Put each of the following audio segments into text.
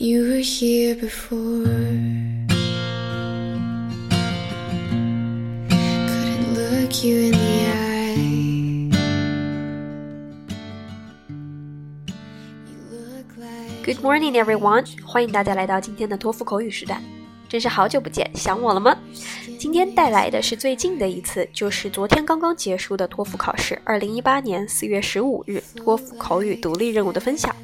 You were here before. Couldn't look you in the eye. Good morning, everyone！欢迎大家来到今天的托福口语时代。真是好久不见，想我了吗？今天带来的是最近的一次，就是昨天刚刚结束的托福考试，二零一八年四月十五日托福口语独立任务的分享。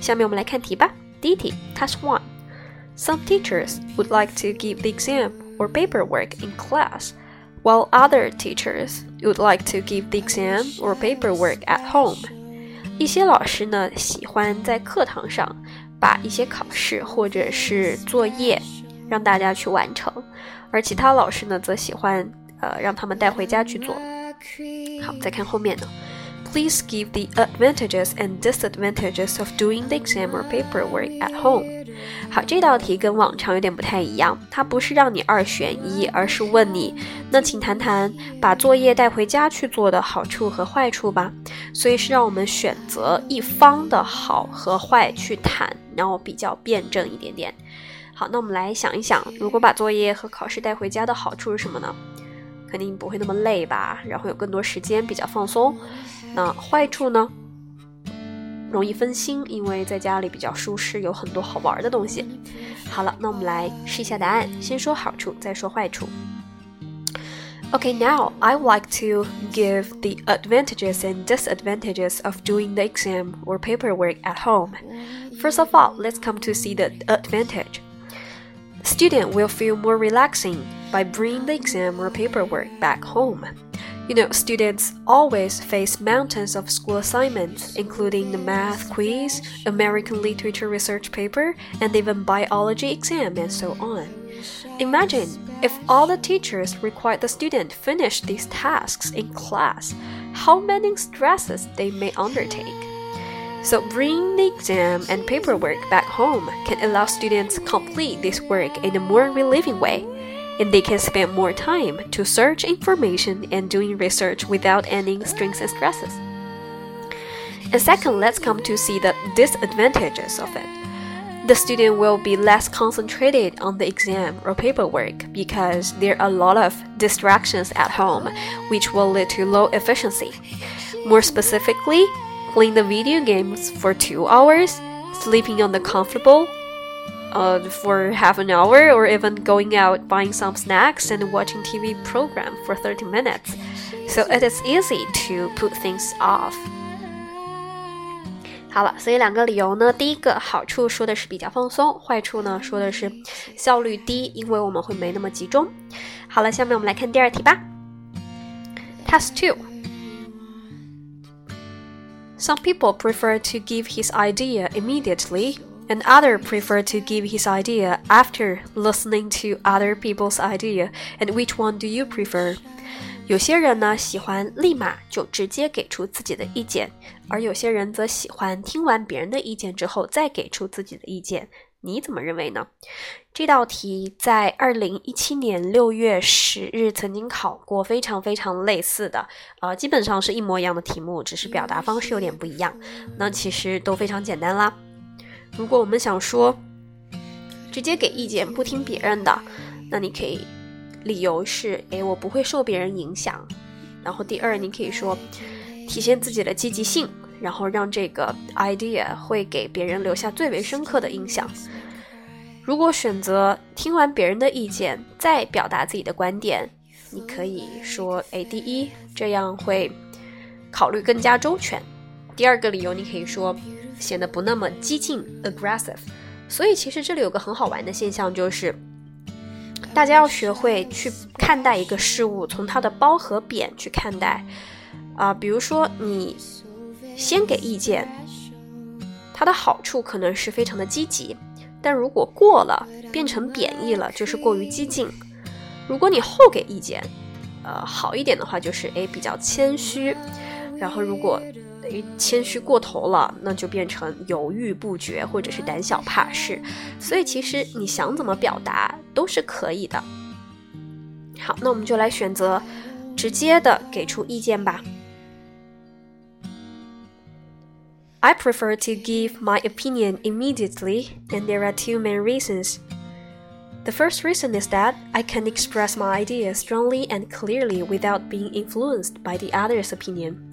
下面我们来看题吧。第一题，Task One。Some teachers would like to give the exam or paperwork in class, while other teachers would like to give the exam or paperwork at home. 一些老师呢喜欢在课堂上把一些考试或者是作业让大家去完成，而其他老师呢则喜欢呃让他们带回家去做。好，再看后面呢。 Please give the advantages and disadvantages of doing the exam or paperwork at home. 好，这道题跟往常有点不太一样，它不是让你二选一，而是问你，那请谈谈把作业带回家去做的好处和坏处吧。所以是让我们选择一方的好和坏去谈，然后比较辩证一点点。好，那我们来想一想，如果把作业和考试带回家的好处是什么呢？肯定不会那么累吧，然后有更多时间，比较放松。那坏处呢？容易分心，因为在家里比较舒适，有很多好玩的东西。好了，那我们来试一下答案，先说好处，再说坏处。Okay, now I would like to give the advantages and disadvantages of doing the exam or paperwork at home. First of all, let's come to see the advantage. Student will feel more relaxing by bringing the exam or paperwork back home. You know, students always face mountains of school assignments, including the math quiz, American literature research paper, and even biology exam, and so on. Imagine if all the teachers required the student finish these tasks in class, how many stresses they may undertake. So bringing the exam and paperwork back home can allow students complete this work in a more relieving way and they can spend more time to search information and doing research without any strings and stresses. And second, let's come to see the disadvantages of it. The student will be less concentrated on the exam or paperwork because there are a lot of distractions at home, which will lead to low efficiency. More specifically, playing the video games for two hours, sleeping on the comfortable uh, for half an hour or even going out buying some snacks and watching TV program for 30 minutes. So it is easy to put things off. 好了，所以两个理由呢，第一个好处说的是比较放松，坏处呢说的是效率低，因为我们会没那么集中。好了，下面我们来看第二题吧。Task two. Some people prefer to give his idea immediately and other prefer to give his idea after listening to other people's idea. And which one do you prefer? 有些人呢喜欢立马就直接给出自己的意见，而有些人则喜欢听完别人的意见之后再给出自己的意见。你怎么认为呢？这道题在二零一七年六月十日曾经考过，非常非常类似的，呃，基本上是一模一样的题目，只是表达方式有点不一样。那其实都非常简单啦。如果我们想说直接给意见不听别人的，那你可以理由是：诶，我不会受别人影响。然后第二，你可以说体现自己的积极性，然后让这个 idea 会给别人留下最为深刻的印象。如果选择听完别人的意见再表达自己的观点，你可以说：诶，第一，这样会考虑更加周全。第二个理由，你可以说。显得不那么激进 （aggressive）。所以其实这里有个很好玩的现象，就是大家要学会去看待一个事物，从它的褒和贬去看待。啊，比如说你先给意见，它的好处可能是非常的积极，但如果过了变成贬义了，就是过于激进。如果你后给意见，呃，好一点的话就是诶比较谦虚，然后如果谦虚过头了，那就变成犹豫不决，或者是胆小怕事。所以其实你想怎么表达都是可以的。好，那我们就来选择直接的给出意见吧。 I prefer to give my opinion immediately, and there are two main reasons. The first reason is that I can express my ideas strongly and clearly without being influenced by the other's opinion.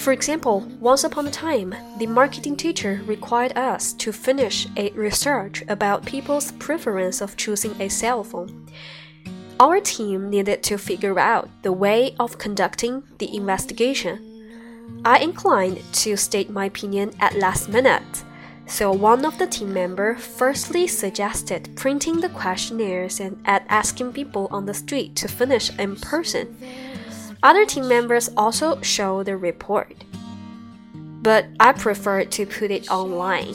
For example, once upon a time, the marketing teacher required us to finish a research about people's preference of choosing a cell phone. Our team needed to figure out the way of conducting the investigation. I inclined to state my opinion at last minute. So one of the team members firstly suggested printing the questionnaires and asking people on the street to finish in person. Other team members also show the report. But I preferred to put it online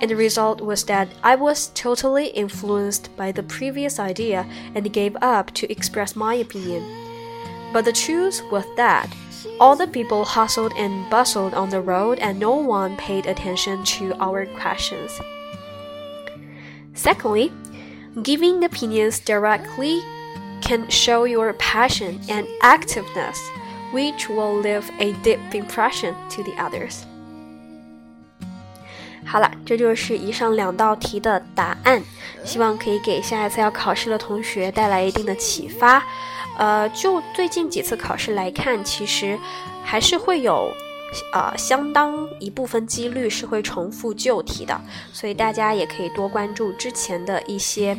and the result was that I was totally influenced by the previous idea and gave up to express my opinion. But the truth was that all the people hustled and bustled on the road and no one paid attention to our questions. Secondly, giving opinions directly can show your passion and activeness, which will leave a deep impression to the others. 好了，这就是以上两道题的答案，希望可以给下一次要考试的同学带来一定的启发。呃，就最近几次考试来看，其实还是会有呃相当一部分几率是会重复旧题的，所以大家也可以多关注之前的一些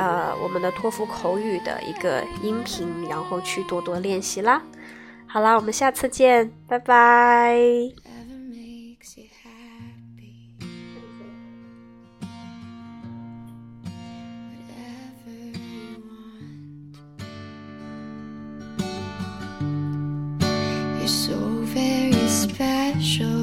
呃我们的托福口语的一个音频，然后去多多练习啦。好啦，我们下次见，拜拜。Special